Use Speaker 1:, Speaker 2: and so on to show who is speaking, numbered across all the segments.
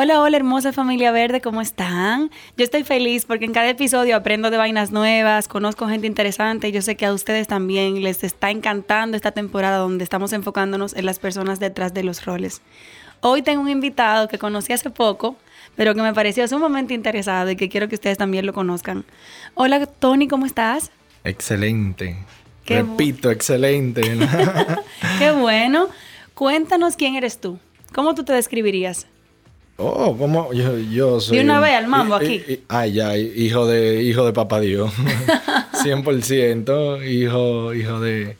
Speaker 1: Hola, hola hermosa familia verde, ¿cómo están? Yo estoy feliz porque en cada episodio aprendo de vainas nuevas, conozco gente interesante y yo sé que a ustedes también les está encantando esta temporada donde estamos enfocándonos en las personas detrás de los roles. Hoy tengo un invitado que conocí hace poco, pero que me pareció sumamente interesado y que quiero que ustedes también lo conozcan. Hola Tony, ¿cómo estás?
Speaker 2: Excelente. Repito, excelente.
Speaker 1: Qué bueno. Cuéntanos quién eres tú. ¿Cómo tú te describirías?
Speaker 2: Oh, ¿cómo? Yo, yo soy.
Speaker 1: Y una vez al mambo aquí.
Speaker 2: ay, ya, hijo de, hijo de papá Dios. 100%, hijo, hijo de,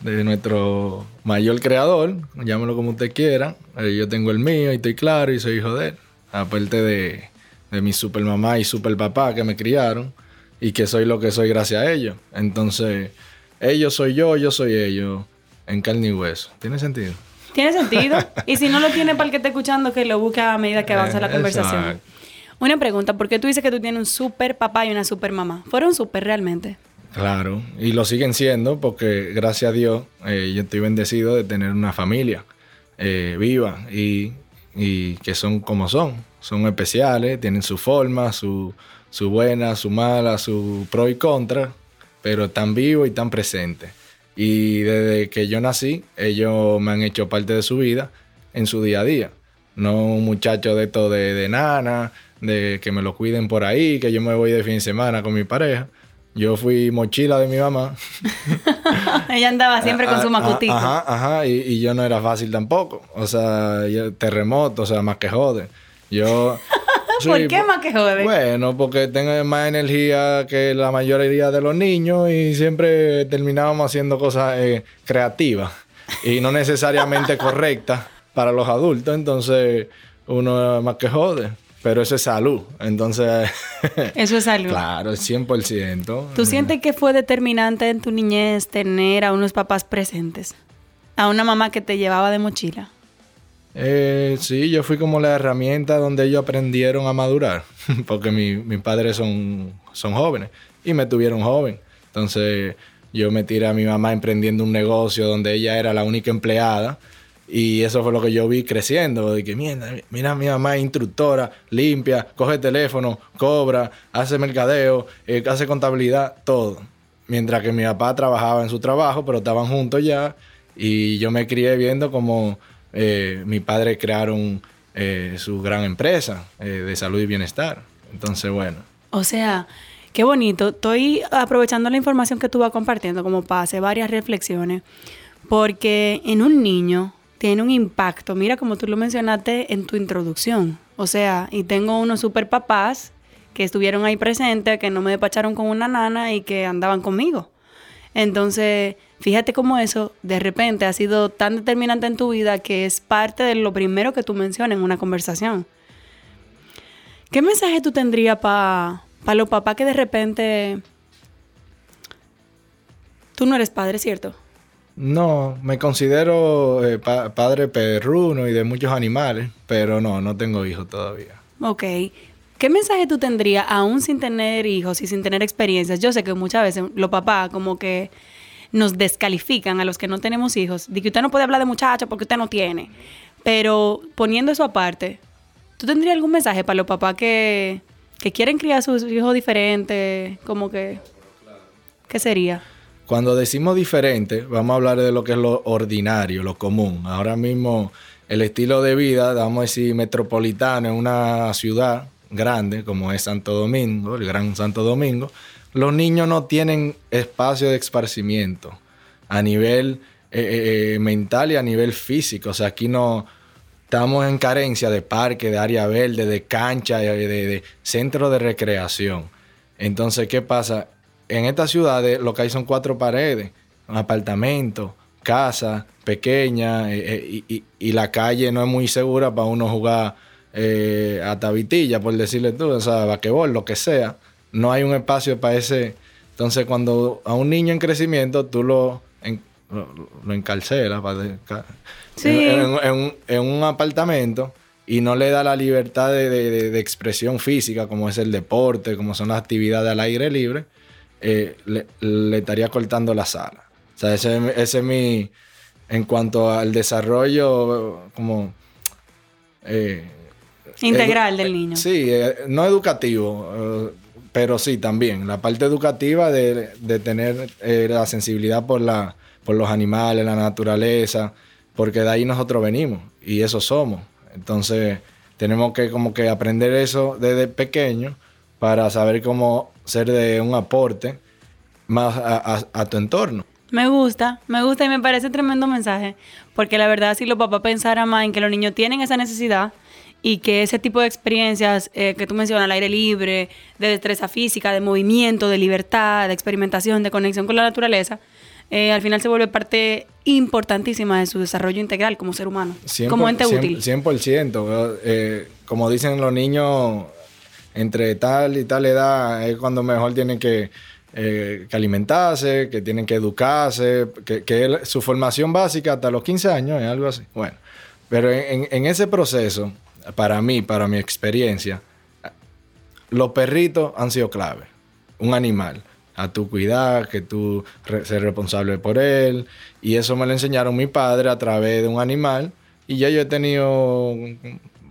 Speaker 2: de nuestro mayor creador, llámelo como usted quiera. Eh, yo tengo el mío y estoy claro y soy hijo de él. Aparte de, de mi super mamá y super papá que me criaron y que soy lo que soy gracias a ellos. Entonces, ellos soy yo, yo soy ellos, en carne y hueso. ¿Tiene sentido?
Speaker 1: Tiene sentido. Y si no lo tiene para el que esté escuchando, que lo busque a medida que avanza la conversación. Una pregunta, ¿por qué tú dices que tú tienes un super papá y una super mamá? ¿Fueron super realmente?
Speaker 2: Claro, y lo siguen siendo porque gracias a Dios eh, yo estoy bendecido de tener una familia eh, viva y, que son como son. Son especiales, tienen su forma, su, su buena, su mala, su pro y contra, pero están vivos y están presentes. Y desde que yo nací, ellos me han hecho parte de su vida en su día a día. No un muchacho de esto de, nana, de que me lo cuiden por ahí, que yo me voy de fin de semana con mi pareja. Yo fui mochila de mi mamá.
Speaker 1: Ella andaba siempre con su ah, ah, macutito.
Speaker 2: Ajá, ajá, y, yo no era fácil tampoco. O sea, terremoto, o sea, más que joder. Yo...
Speaker 1: ¿Por qué más que jode?
Speaker 2: Bueno, porque tengo más energía que la mayoría de los niños y siempre terminábamos haciendo cosas eh, creativas y no necesariamente correctas para los adultos. Entonces, uno más que jode. Pero eso es salud. Entonces.
Speaker 1: Eso es salud.
Speaker 2: claro, 100%.
Speaker 1: ¿Tú sientes que fue determinante en tu niñez tener a unos papás presentes? A una mamá que te llevaba de mochila.
Speaker 2: Eh, sí, yo fui como la herramienta donde ellos aprendieron a madurar, porque mis padres son, son jóvenes y me tuvieron joven. Entonces yo me tiré a mi mamá emprendiendo un negocio donde ella era la única empleada y eso fue lo que yo vi creciendo, de que mira, mira mi mamá es instructora, limpia, coge teléfono, cobra, hace mercadeo, eh, hace contabilidad, todo. Mientras que mi papá trabajaba en su trabajo, pero estaban juntos ya y yo me crié viendo como eh, mi padre crearon eh, su gran empresa eh, de salud y bienestar. Entonces, bueno.
Speaker 1: O sea, qué bonito. Estoy aprovechando la información que tú vas compartiendo como hacer varias reflexiones, porque en un niño tiene un impacto. Mira, como tú lo mencionaste en tu introducción. O sea, y tengo unos super papás que estuvieron ahí presentes, que no me despacharon con una nana y que andaban conmigo. Entonces, fíjate cómo eso de repente ha sido tan determinante en tu vida que es parte de lo primero que tú mencionas en una conversación. ¿Qué mensaje tú tendrías para los papás que de repente... Tú no eres padre, ¿cierto?
Speaker 2: No, me considero eh, padre perruno y de muchos animales, pero no, no tengo hijos todavía.
Speaker 1: Ok. ¿Qué mensaje tú tendrías aún sin tener hijos y sin tener experiencias? Yo sé que muchas veces los papás como que nos descalifican a los que no tenemos hijos, de que usted no puede hablar de muchachos porque usted no tiene. Pero poniendo eso aparte, ¿tú tendrías algún mensaje para los papás que, que quieren criar a sus hijos diferentes? Como que... ¿Qué sería?
Speaker 2: Cuando decimos diferente, vamos a hablar de lo que es lo ordinario, lo común. Ahora mismo el estilo de vida, vamos a decir, metropolitano en una ciudad grande, como es Santo Domingo, el Gran Santo Domingo, los niños no tienen espacio de esparcimiento a nivel eh, eh, eh, mental y a nivel físico. O sea, aquí no estamos en carencia de parque, de área verde, de cancha, de, centro de recreación. Entonces, ¿qué pasa? En estas ciudades lo que hay son cuatro paredes, un apartamento, casa pequeña y, la calle no es muy segura para uno jugar a tabitilla, por decirle tú, o sea, vaquebol, lo que sea no hay un espacio para ese. Entonces, cuando a un niño en crecimiento tú lo, lo, encarcelas en, un, apartamento y no le da la libertad de, expresión física, como es el deporte, como son las actividades al aire libre, eh, le, estaría cortando la sala. O sea, ese, ese es mi. En cuanto al desarrollo, como.
Speaker 1: Eh, Integral del niño.
Speaker 2: Sí, eh, no educativo pero sí, también la parte educativa de, tener eh, la sensibilidad por, la, por los animales, la naturaleza, porque de ahí nosotros venimos y eso somos. Entonces tenemos que como que aprender eso desde pequeño para saber cómo ser de un aporte más a, tu entorno.
Speaker 1: Me gusta, me gusta y me parece tremendo mensaje, porque la verdad si los papás pensaran más en que los niños tienen esa necesidad, y que ese tipo de experiencias eh, que tú mencionas, al aire libre, de destreza física, de movimiento, de libertad, de experimentación, de conexión con la naturaleza, eh, al final se vuelve parte importantísima de su desarrollo integral como ser humano, como ente útil.
Speaker 2: 100%. Eh, como dicen los niños, entre tal y tal edad es cuando mejor tienen que, alimentarse, que tienen que educarse, que, su formación básica hasta los 15 años es algo así. Bueno, pero en ese proceso para mí, para mi experiencia, los perritos han sido clave. Un animal, a tu cuidar, que tú seas responsable por él. Y eso me lo enseñaron mi padre a través de un animal. Y ya yo he tenido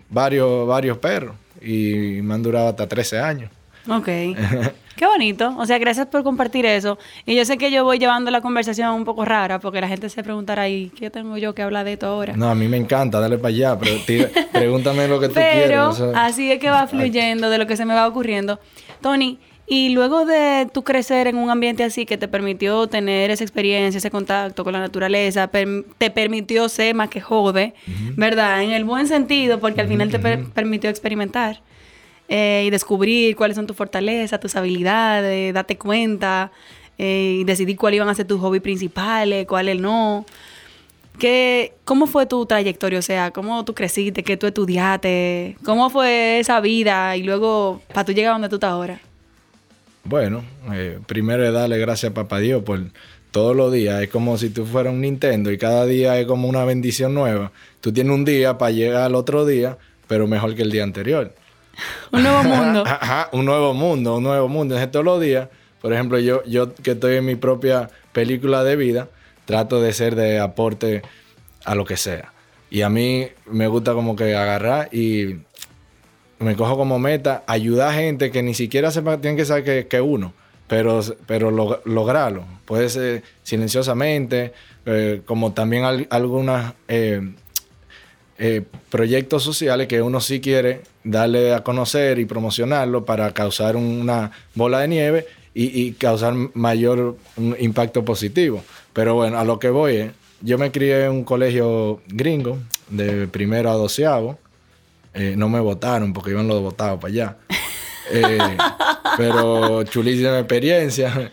Speaker 2: varios, varios perros. Y me han durado hasta 13 años.
Speaker 1: Ok. Qué bonito. O sea, gracias por compartir eso. Y yo sé que yo voy llevando la conversación un poco rara porque la gente se preguntará, ¿y qué tengo yo que hablar de esto ahora?
Speaker 2: No, a mí me encanta, dale para allá, pero pregúntame lo que tú
Speaker 1: pero, así es que va fluyendo de lo que se me va ocurriendo. Tony, y luego de tu crecer en un ambiente así que te permitió tener esa experiencia, ese contacto con la naturaleza, te permitió ser más que jode, ¿verdad? En el buen sentido, porque al final te permitió experimentar. Eh, y descubrir cuáles son tus fortalezas, tus habilidades, date cuenta eh, y decidir cuáles iban a ser tus hobbies principales, cuáles no. ¿Qué, ¿Cómo fue tu trayectoria? O sea, ¿cómo tú creciste? ¿Qué tú estudiaste? ¿Cómo fue esa vida? Y luego, para tú llegar a donde tú estás ahora.
Speaker 2: Bueno, eh, primero es darle gracias a Papá Dios por todos los días. Es como si tú fueras un Nintendo y cada día es como una bendición nueva. Tú tienes un día para llegar al otro día, pero mejor que el día anterior
Speaker 1: un nuevo mundo.
Speaker 2: un nuevo mundo, un nuevo mundo. Entonces, todos los días, por ejemplo, yo, yo que estoy en mi propia película de vida, trato de ser de aporte a lo que sea. Y a mí me gusta como que agarrar y me cojo como meta ayudar a gente que ni siquiera sepa, tienen que saber que, uno, pero, pero lograrlo. Puede ser silenciosamente, eh, como también algunas eh, eh, proyectos sociales que uno sí quiere darle a conocer y promocionarlo para causar una bola de nieve y, causar mayor impacto positivo. Pero bueno, a lo que voy es, yo me crié en un colegio gringo, de primero a doceavo. Eh, no me votaron porque iban los votados para allá. Eh, pero chulísima experiencia.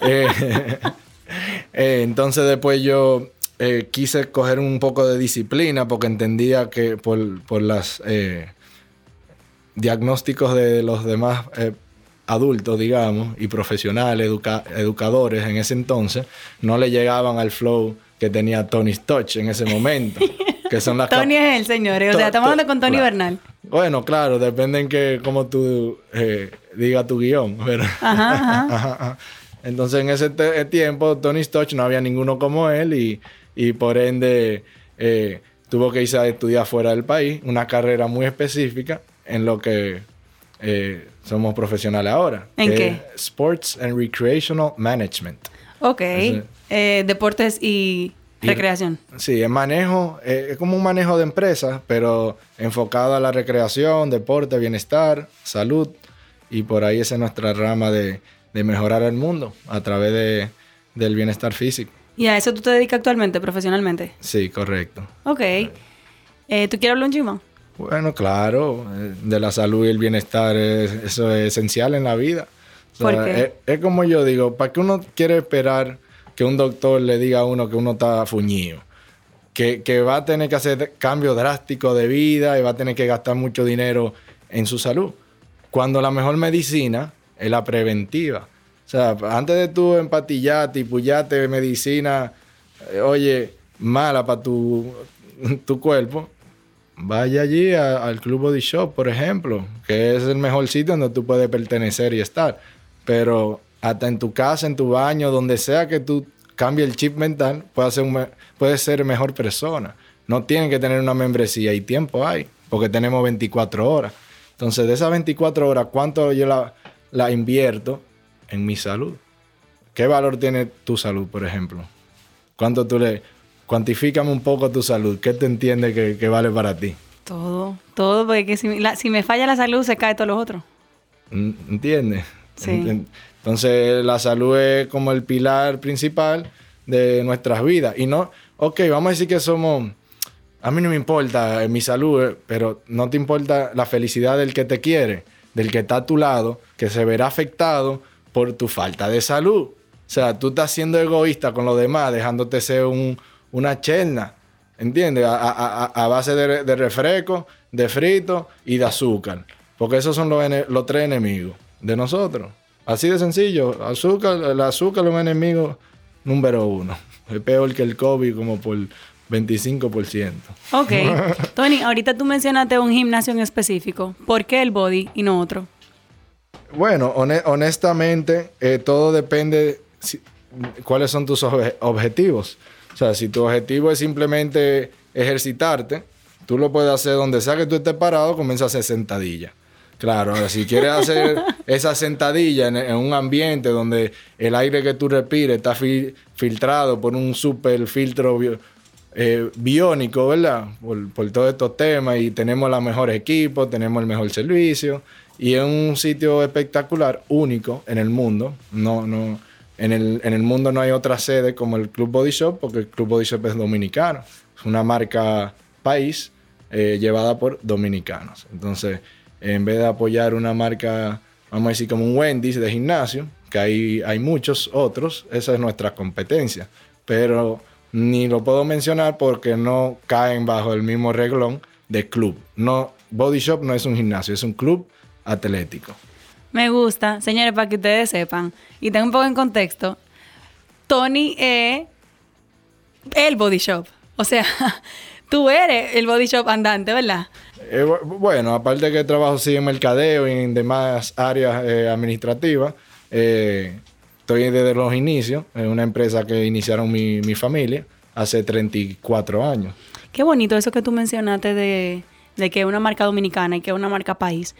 Speaker 2: entonces después yo eh, quise coger un poco de disciplina porque entendía que por, por los eh, diagnósticos de los demás eh, adultos, digamos, y profesionales, educadores en ese entonces, no le llegaban al flow que tenía Tony Touch en ese momento. que son las
Speaker 1: Tony es el señor, o sea, estamos hablando con Tony Bernal.
Speaker 2: Bueno, claro, depende en que cómo tú diga tu guion. Entonces, en ese tiempo, Tony Touch no había ninguno como él y y por ende eh, tuvo que irse a estudiar fuera del país, una carrera muy específica en lo que eh, somos profesionales ahora.
Speaker 1: ¿En qué?
Speaker 2: Sports and Recreational Management.
Speaker 1: Ok. Eh, deportes y Recreación.
Speaker 2: Sí, el manejo es como un manejo de empresa, pero enfocado a la recreación, deporte, bienestar, salud. Y por ahí esa es nuestra rama de, de mejorar el mundo a través de, del bienestar físico.
Speaker 1: ¿Y a eso tú te dedicas actualmente, profesionalmente?
Speaker 2: Sí, correcto.
Speaker 1: Ok. Eh, ¿Tú quieres hablar un chimo?
Speaker 2: Bueno, claro, eh, de la salud y el bienestar, es- eso es esencial en la vida. O sea,
Speaker 1: ¿Por qué?
Speaker 2: Es, es como yo digo, ¿para qué uno quiere esperar que un doctor le diga a uno que uno está fuñido? Que, que va a tener que hacer cambios drásticos de vida y va a tener que gastar mucho dinero en su salud. Cuando la mejor medicina es la preventiva. O sea, antes de tú empatillarte y pullarte medicina, eh, oye, mala para tu, tu cuerpo, vaya allí al Club Body Shop, por ejemplo, que es el mejor sitio donde tú puedes pertenecer y estar. Pero hasta en tu casa, en tu baño, donde sea que tú cambies el chip mental, puedes ser, un puedes ser mejor persona. No tienen que tener una membresía y tiempo hay, porque tenemos 24 horas. Entonces, de esas 24 horas, ¿cuánto yo la, la invierto en mi salud? ¿Qué valor tiene tu salud, por ejemplo? ¿Cuánto tú le... Cuantifícame un poco tu salud. ¿Qué te entiende que, que vale para ti?
Speaker 1: Todo, todo, porque si, la- si me falla la salud, se cae todo lo otro.
Speaker 2: ¿Mm? ¿Entiendes?
Speaker 1: Sí.
Speaker 2: Ent- Entonces, la salud es como el pilar principal de nuestras vidas. Y no, ok, vamos a decir que somos... A mí no me importa eh, mi salud, eh, pero no te importa la felicidad del que te quiere, del que está a tu lado, que se verá afectado por tu falta de salud. O sea, tú estás siendo egoísta con los demás, dejándote ser un- una cherna, ¿entiendes? A, a- a- a base de, de refresco, de frito y de azúcar. Porque esos son los tres enemigos de nosotros. Así de sencillo. Azúcar, el azúcar es un enemigo número uno. Es peor que el COVID como por 25%.
Speaker 1: Ok. Tony, ahorita tú mencionaste un gimnasio en específico. ¿Por qué el body y no otro?
Speaker 2: Bueno, hone- honestamente, eh, todo depende si- cuáles son tus obje- objetivos. O sea, si tu objetivo es simplemente ejercitarte, tú lo puedes hacer donde sea que tú estés parado, comienza a hacer sentadilla. Claro, ahora si quieres hacer esa sentadilla en, en un ambiente donde el aire que tú respires está fil- filtrado por un super filtro bio- eh, biónico, ¿verdad? Por, por todos estos temas y tenemos los mejores equipos, tenemos el mejor servicio y es un sitio espectacular, único en el mundo. No, no, en, el, en el mundo no hay otra sede como el Club Body Shop porque el Club Body Shop es dominicano. Es una marca país eh, llevada por dominicanos. Entonces, en vez de apoyar una marca, vamos a decir como un Wendy's de gimnasio, que hay, hay muchos otros, esa es nuestra competencia. Pero ni lo puedo mencionar porque no caen bajo el mismo reglón de club. No, Body Shop no es un gimnasio, es un club atlético.
Speaker 1: Me gusta, señores, para que ustedes sepan y tengan un poco en contexto. Tony es el body shop. O sea, tú eres el body shop andante, ¿verdad?
Speaker 2: Eh, bu- bueno, aparte que trabajo sí en mercadeo y en demás áreas eh, administrativas, eh, estoy desde los inicios en una empresa que iniciaron mi, mi familia hace 34 años.
Speaker 1: Qué bonito eso que tú mencionaste de, de que es una marca dominicana y que es una marca país.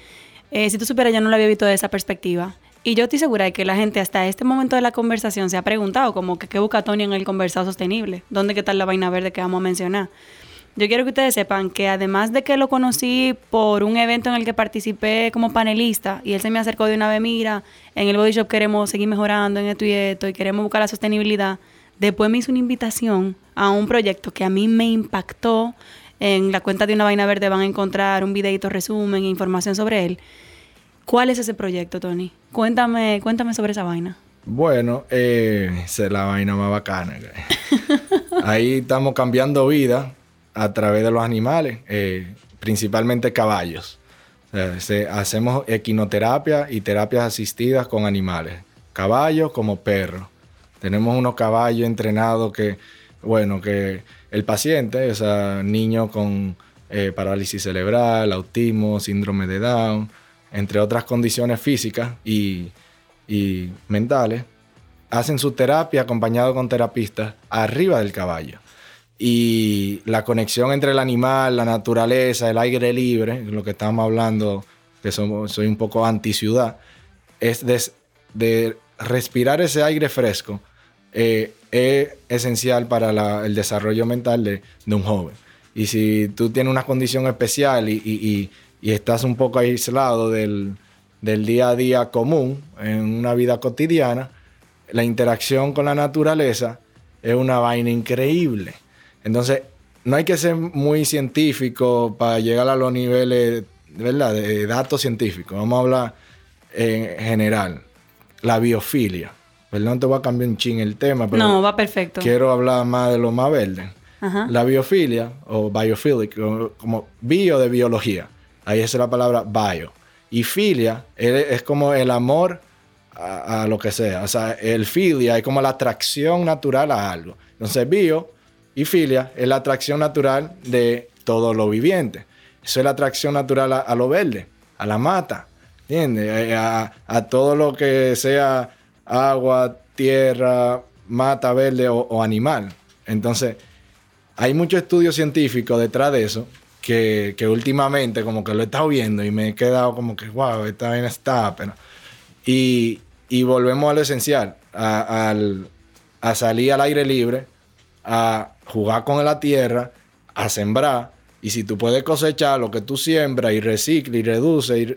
Speaker 1: Eh, si tú supieras, yo no lo había visto de esa perspectiva. Y yo estoy segura de que la gente hasta este momento de la conversación se ha preguntado como que qué busca Tony en el conversado sostenible. ¿Dónde que está la vaina verde que vamos a mencionar? Yo quiero que ustedes sepan que además de que lo conocí por un evento en el que participé como panelista y él se me acercó de una vez, mira, en el Body Shop queremos seguir mejorando en esto y esto y queremos buscar la sostenibilidad, después me hizo una invitación a un proyecto que a mí me impactó. En la cuenta de una vaina verde van a encontrar un videito resumen e información sobre él. ¿Cuál es ese proyecto, Tony? Cuéntame, cuéntame sobre esa vaina.
Speaker 2: Bueno, eh, esa es la vaina más bacana. Ahí estamos cambiando vida a través de los animales, eh, principalmente caballos. O sea, se- hacemos equinoterapia y terapias asistidas con animales, caballos como perros. Tenemos unos caballos entrenados que, bueno, que el paciente, o sea, niño con eh, parálisis cerebral, autismo, síndrome de Down, entre otras condiciones físicas y, mentales, hacen su terapia acompañado con terapistas arriba del caballo. Y la conexión entre el animal, la naturaleza, el aire libre, lo que estamos hablando, que somos, soy un poco anti ciudad, es de, de respirar ese aire fresco eh, es esencial para el desarrollo mental de, un joven. Y si tú tienes una condición especial y, estás un poco aislado del, día a día común, en una vida cotidiana, la interacción con la naturaleza es una vaina increíble. Entonces, no hay que ser muy científico para llegar a los niveles de datos científicos. Vamos a hablar en general. La biofilia. Perdón, te voy a cambiar un ching el tema, pero
Speaker 1: no, va perfecto.
Speaker 2: Quiero hablar más de lo más verde. La biofilia, o biophilic, como bio de biología. Ahí es la palabra bio. Y filia es, como el amor a, lo que sea. O sea, el filia es como la atracción natural a algo. Entonces, bio y filia es la atracción natural de todo lo viviente. Eso es la atracción natural a, lo verde, a la mata, ¿entiendes? A, a todo lo que sea agua, tierra, mata verde o, animal. Entonces, hay mucho estudio científico detrás de eso que, últimamente como que lo he estado viendo y me he quedado como que, wow, esta vaina está, pero... Y, volvemos a lo esencial, a, a salir al aire libre, a jugar con la tierra, a sembrar. Y si tú puedes cosechar lo que tú siembras y recicla y reduce, y,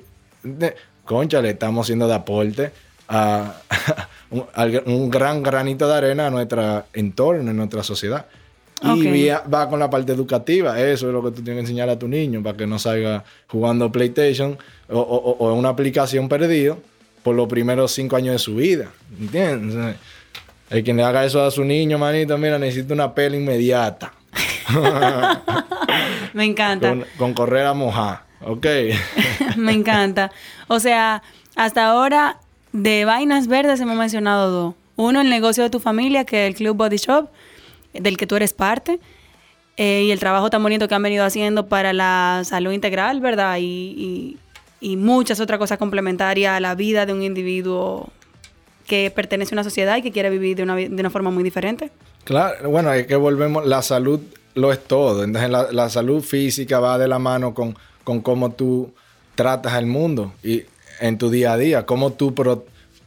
Speaker 2: concha, le estamos haciendo de aporte a, un, gran granito de arena a nuestro entorno, a nuestra sociedad. Y va, con la parte educativa. Eso es lo que tú tienes que enseñar a tu niño para que no salga jugando PlayStation o, o, una aplicación perdido por los primeros cinco años de su vida. ¿Entiendes? El quien le haga eso a su niño, manito, mira, necesita una pela inmediata.
Speaker 1: Me encanta.
Speaker 2: Con, con correr a mojar. Ok.
Speaker 1: Me encanta. O sea, hasta ahora de vainas verdes hemos mencionado dos. Uno, el negocio de tu familia, que es el Club Body Shop, del que tú eres parte. Eh, y el trabajo tan bonito que han venido haciendo para la salud integral, ¿verdad? Y, muchas otras cosas complementarias a la vida de un individuo que pertenece a una sociedad y que quiere vivir de una, forma muy diferente.
Speaker 2: Claro, bueno, es que volvemos, la salud lo es todo. Entonces la, salud física va de la mano con, con cómo tú tratas al mundo. Y en tu día a día, cómo tú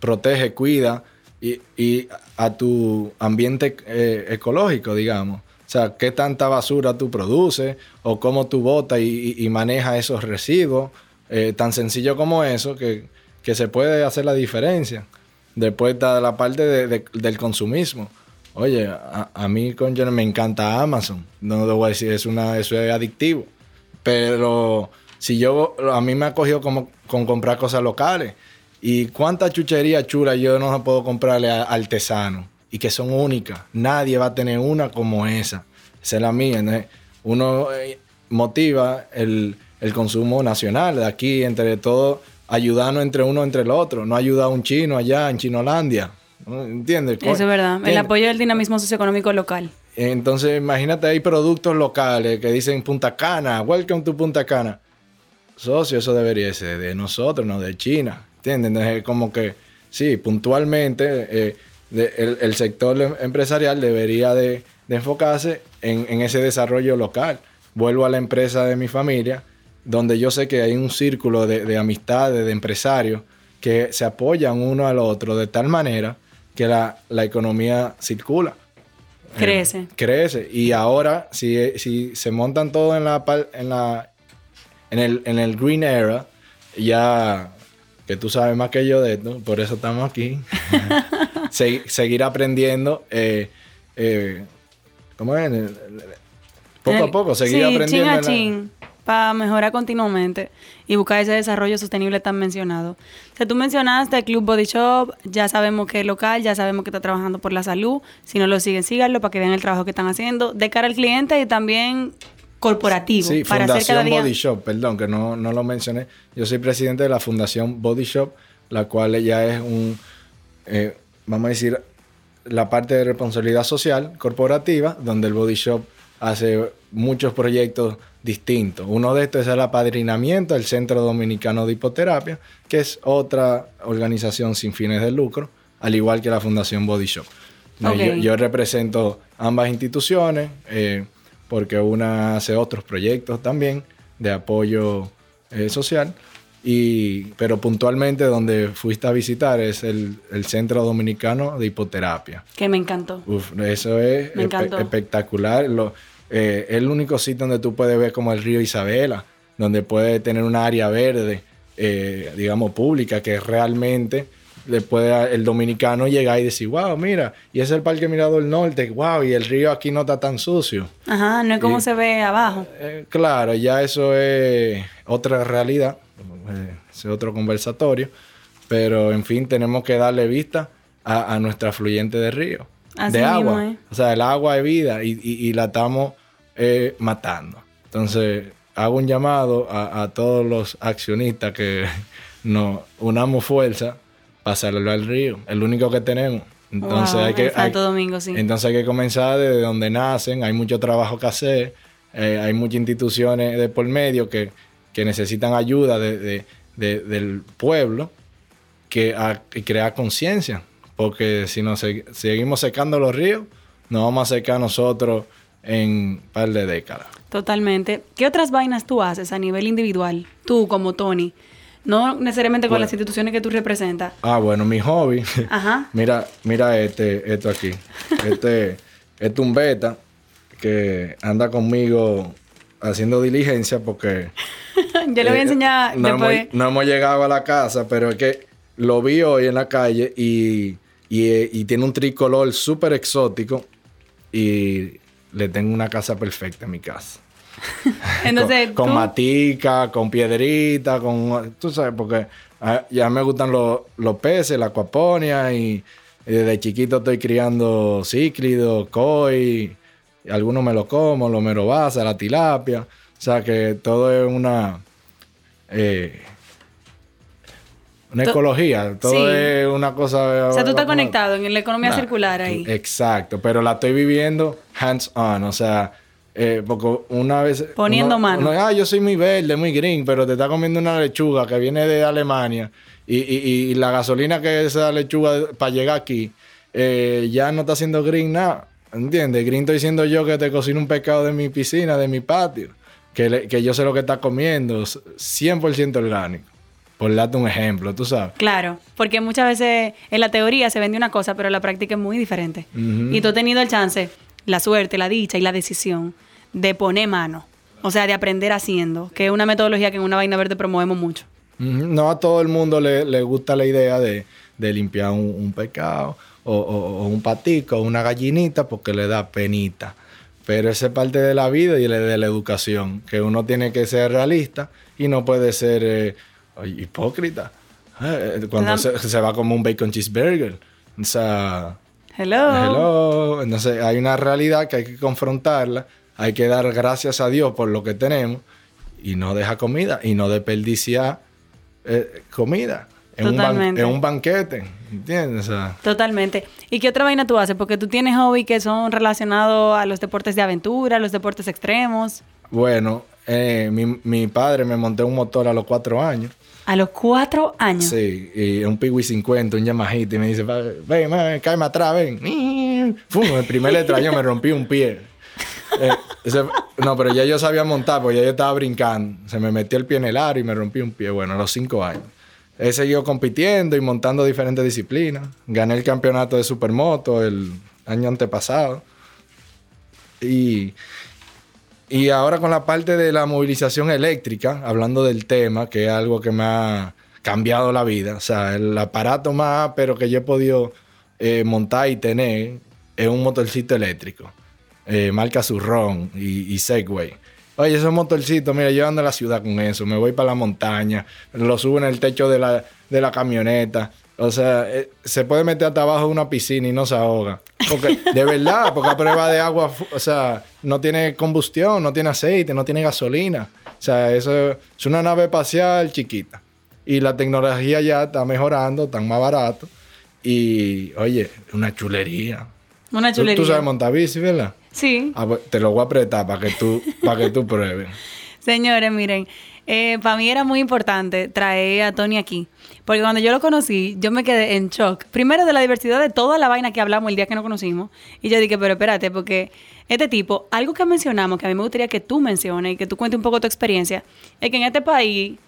Speaker 2: proteges, cuidas y, a tu ambiente eh, ecológico, digamos. O sea, qué tanta basura tú produces o cómo tú botas y, manejas esos residuos. Eh, tan sencillo como eso, que, se puede hacer la diferencia. Después está la parte del consumismo. Oye, a, mí con me encanta Amazon. No lo voy a decir, es una, eso es adictivo. Pero si yo, a mí me ha cogido como con comprar cosas locales. Y cuánta chuchería chula yo no puedo comprarle a artesano y que son únicas. Nadie va a tener una como esa. Esa es la mía. Uno eh, motiva el, consumo nacional de aquí, entre todos, ayudarnos entre uno entre el otro. No ayuda a un chino allá en Chinolandia. ¿Entiendes?
Speaker 1: Eso es verdad. El apoyo del dinamismo socioeconómico local.
Speaker 2: Entonces, imagínate, hay productos locales que dicen Punta Cana, welcome to Punta Cana socio, eso debería ser de nosotros, no de China. ¿Entienden? Es como que, sí, puntualmente eh, el, sector em, empresarial debería de, enfocarse en, ese desarrollo local. Vuelvo a la empresa de mi familia, donde yo sé que hay un círculo de, amistades, de empresarios, que se apoyan uno al otro de tal manera que la, economía circula.
Speaker 1: Crece.
Speaker 2: Eh, crece. Y ahora, si, si se montan todo en la, en la en el, en el Green Era, ya que tú sabes más que yo de esto, por eso estamos aquí, seguir aprendiendo, eh, eh, ¿cómo es? Poco a poco, seguir aprendiendo.
Speaker 1: Chin para mejorar continuamente y buscar ese desarrollo sostenible tan mencionado. O sea, tú mencionaste el Club Body Shop, ya sabemos que es local, ya sabemos que está trabajando por la salud. Si no lo siguen, síganlo para que vean el trabajo que están haciendo de cara al cliente y también corporativo.
Speaker 2: Sí, para Fundación Body Shop, perdón, que no, no lo mencioné. Yo soy presidente de la Fundación Body Shop, la cual ya es un, eh, vamos a decir, la parte de responsabilidad social corporativa, donde el Body Shop hace muchos proyectos distintos. Uno de estos es el apadrinamiento del Centro Dominicano de Hipoterapia, que es otra organización sin fines de lucro, al igual que la Fundación Body Shop. Yo, represento ambas instituciones. Eh, porque una hace otros proyectos también de apoyo eh, social Y, pero puntualmente donde fuiste a visitar es el, el Centro Dominicano de Hipoterapia.
Speaker 1: Que me encantó.
Speaker 2: Uf, eso es espe- espectacular. Lo, eh, es el único sitio donde tú puedes ver como el río Isabela, donde puede tener una área verde, eh, digamos, pública, que realmente le puede el dominicano llegar y decir, wow, mira, y es el Parque Mirador Norte, wow, y el río aquí no está tan sucio.
Speaker 1: Ajá, no es como
Speaker 2: Y-
Speaker 1: se ve abajo.
Speaker 2: Eh, claro, ya eso es otra realidad, eh, es otro conversatorio, pero en fin, tenemos que darle vista a, a nuestra fluyente de río,
Speaker 1: Así
Speaker 2: de
Speaker 1: mismo,
Speaker 2: agua.
Speaker 1: ¿eh?
Speaker 2: O sea, el agua es vida y, y- y la estamos eh, matando. Entonces, hago un llamado a, a todos los accionistas que nos unamos fuerza para salvar el río, el único que tenemos. Entonces
Speaker 1: Wow,
Speaker 2: hay que...
Speaker 1: en Santo
Speaker 2: hay-
Speaker 1: Domingo, sí.
Speaker 2: entonces hay que comenzar desde donde nacen, hay mucho trabajo que hacer, eh, hay muchas instituciones de por medio que, que necesitan ayuda de- de- de- del pueblo que a, y crear conciencia, porque si nos se- seguimos secando los ríos, nos vamos a secar nosotros en un par de décadas.
Speaker 1: Totalmente. ¿Qué otras vainas tú haces a nivel individual? Tú como Tony. No necesariamente con
Speaker 2: Bueno.
Speaker 1: las instituciones que tú representas.
Speaker 2: Ah, bueno, mi hobby.
Speaker 1: Ajá.
Speaker 2: mira, mira este, esto aquí. Este, este un beta que anda conmigo haciendo diligencia porque
Speaker 1: Yo le voy a
Speaker 2: Eh,
Speaker 1: enseñar
Speaker 2: no,
Speaker 1: después.
Speaker 2: hemos, no hemos llegado a la casa, pero es que lo vi hoy en la calle y, y, eh, y tiene un tricolor súper exótico y le tengo una casa perfecta en mi casa.
Speaker 1: Entonces,
Speaker 2: con, con matica, con piedrita, con... Tú sabes, porque ah, ya me gustan los, los peces, la acuaponia y, y desde chiquito estoy criando cíclidos, koi, algunos me lo como, los merobasa, la tilapia. O sea que todo es una... eh, una ecología, todo
Speaker 1: Sí.
Speaker 2: es una cosa...
Speaker 1: o sea, tú estás conectado en la economía
Speaker 2: Nah,
Speaker 1: circular ahí.
Speaker 2: Exacto, pero la estoy viviendo hands on, o sea, eh, porque una vez...
Speaker 1: Poniendo
Speaker 2: uno-
Speaker 1: mano.
Speaker 2: uno, ah, yo soy muy verde, muy green, pero te está comiendo una lechuga que viene de Alemania y, y- y la gasolina que esa lechuga para llegar aquí eh, ya no está haciendo green nada, ¿entiendes? Green estoy diciendo yo que te cocino un pescado de mi piscina, de mi patio, que, le- que yo sé lo que está comiendo, 100% orgánico. Por darte un ejemplo, tú sabes.
Speaker 1: Claro, porque muchas veces en la teoría se vende una cosa, pero en la práctica es muy diferente. Y tú has tenido el chance, la suerte, la dicha y la decisión de poner mano. O sea, de aprender haciendo, que es una metodología que en una vaina verde promovemos mucho.
Speaker 2: No a todo el mundo le, le gusta la idea de, de limpiar un, un pescado o, o- o un patico o una gallinita porque le da penita. Pero esa es parte de la vida y de, la educación, que uno tiene que ser realista y no puede ser eh, hipócrita. Eh, cuando se, se va como un bacon cheeseburger. O sea,
Speaker 1: Hello.
Speaker 2: hello. Entonces hay una realidad que hay que confrontarla. Hay que dar gracias a Dios por lo que tenemos y no deja comida y no desperdiciar eh, comida en un, en banquete. ¿Entiendes? O sea,
Speaker 1: Totalmente. ¿Y qué otra vaina tú haces? Porque tú tienes hobby que son relacionados a los deportes de aventura, a los deportes extremos.
Speaker 2: Bueno, eh, mi, mi padre me monté un motor a los cuatro años.
Speaker 1: A los cuatro años.
Speaker 2: Sí, y un Piwi 50, un Yamahita, y me dice, "Va- ven, cáeme atrás, ven. Fum, el primer letraño me rompí un pie. Eh, ese- no, pero ya yo sabía montar, porque ya yo estaba brincando. Se me metió el pie en el aro y me rompí un pie, bueno, a los cinco años. He seguido compitiendo y montando diferentes disciplinas. Gané el campeonato de supermoto el año antepasado. Y, y ahora con la parte de la movilización eléctrica, hablando del tema, que es algo que me ha cambiado la vida. O sea, el aparato más pero que yo he podido eh, montar y tener es un motorcito eléctrico. eh, marca Surron y, y Segway. Oye, esos motorcitos, mira, yo ando a la ciudad con eso, me voy para la montaña, lo subo en el techo de la, de la camioneta. O sea, eh, se puede meter hasta abajo de una piscina y no se ahoga. Porque, de verdad, porque a prueba de agua, o sea, no tiene combustión, no tiene aceite, no tiene gasolina. O sea, eso es una nave espacial chiquita. Y la tecnología ya está mejorando, tan más barato. Y, oye, una chulería.
Speaker 1: Una
Speaker 2: Tú-
Speaker 1: chulería.
Speaker 2: Tú, sabes montar bici, ¿verdad?
Speaker 1: Sí.
Speaker 2: Ah, pues, te lo voy a apretar para que tú, para que tú pruebes.
Speaker 1: Señores, miren, para mí era muy importante traer a Tony aquí. Porque cuando yo lo conocí, yo me quedé en shock. Primero de la diversidad de toda la vaina que hablamos el día que nos conocimos. Y yo dije, pero espérate, porque este tipo, algo que mencionamos, que a mí me gustaría que tú menciones y que tú cuentes un poco tu experiencia, es que en este país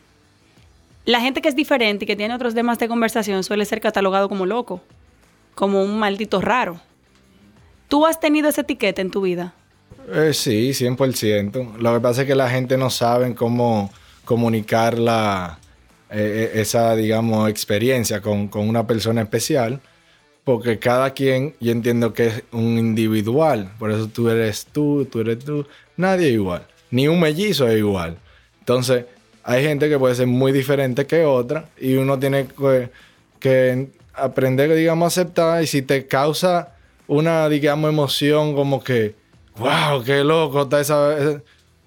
Speaker 1: la gente que es diferente y que tiene otros temas de conversación suele ser catalogado como loco, como un maldito raro. ¿Tú has tenido esa etiqueta en tu vida?
Speaker 2: Eh, sí, 100%. Lo que pasa es que la gente no sabe cómo comunicar la, eh, eh, esa, digamos, experiencia con, con, una persona especial, porque cada quien, yo entiendo que es un individual, por eso tú eres tú, tú eres tú, nadie es igual, ni un mellizo es igual. Entonces, hay gente que puede ser muy diferente que otra y uno tiene que, que aprender, digamos, aceptar y si te causa una, digamos, emoción como que, wow, qué loco está esa...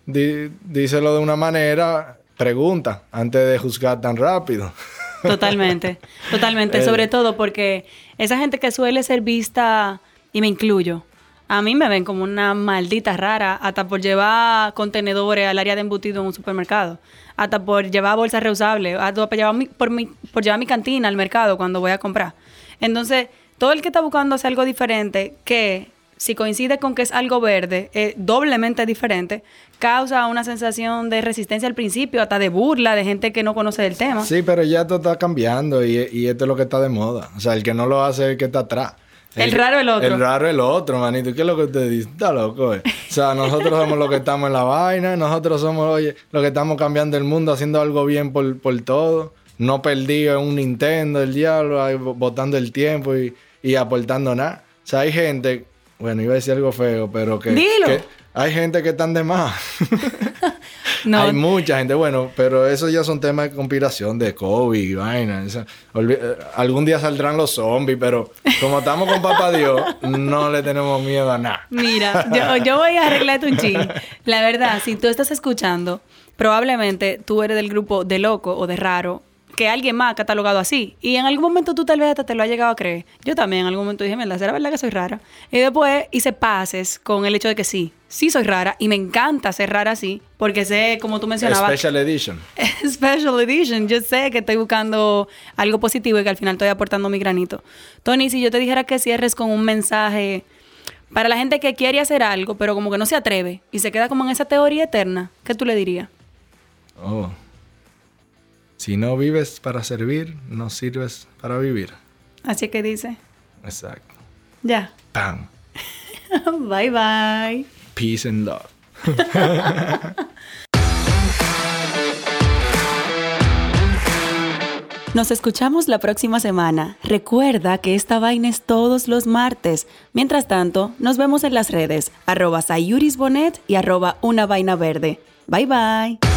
Speaker 2: díselo de una manera, pregunta antes de juzgar tan rápido.
Speaker 1: Totalmente, totalmente. Sobre eh. todo porque esa gente que suele ser vista, y me incluyo, a mí me ven como una maldita rara, hasta por llevar contenedores al área de embutido en un supermercado, hasta por llevar bolsas reusables, hasta por llevar mi, por, mi, por llevar mi cantina al mercado cuando voy a comprar. Entonces, todo el que está buscando hacer algo diferente, que si coincide con que es algo verde, es doblemente diferente, causa una sensación de resistencia al principio, hasta de burla de gente que no conoce el tema.
Speaker 2: Sí, pero ya esto está cambiando y, esto es lo que está de moda. O sea, el que no lo hace es el que está atrás.
Speaker 1: El, raro el otro.
Speaker 2: El raro el otro, manito. ¿Qué es lo que usted dice? Está loco, eh. O sea, nosotros somos los que estamos en la vaina, nosotros somos oye, los que estamos cambiando el mundo, haciendo algo bien por, por todo. No perdido en un Nintendo, el diablo, ahí, botando el tiempo y, y aportando nada. O sea, hay gente bueno, iba a decir algo feo, pero que, hay gente que están de más. no. Hay mucha gente, bueno, pero eso ya son temas de conspiración de COVID y vaina. Eh, algún día saldrán los zombies, pero como estamos con Papá Dios, no le tenemos miedo a nada.
Speaker 1: Mira, yo, yo voy a arreglarte un ching. La verdad, si tú estás escuchando, probablemente tú eres del grupo de loco o de raro que alguien más ha catalogado así. Y en algún momento tú tal vez hasta te lo has llegado a creer. Yo también en algún momento dije, mira, ¿será verdad que soy rara? Y después hice pases con el hecho de que sí, sí soy rara y me encanta ser rara así, porque sé, como tú mencionabas...
Speaker 2: Special Edition.
Speaker 1: Special Edition. Yo sé que estoy buscando algo positivo y que al final estoy aportando mi granito. Tony, si yo te dijera que cierres con un mensaje para la gente que quiere hacer algo, pero como que no se atreve y se queda como en esa teoría eterna, ¿qué tú le dirías?
Speaker 2: Oh. Si no vives para servir, no sirves para vivir.
Speaker 1: Así que dice.
Speaker 2: Exacto.
Speaker 1: Ya.
Speaker 2: Pam.
Speaker 1: bye bye.
Speaker 2: Peace and love.
Speaker 1: Nos escuchamos la próxima semana. Recuerda que esta vaina es todos los martes. Mientras tanto, nos vemos en las redes, arroba sayurisbonet y arroba una vaina verde. Bye bye.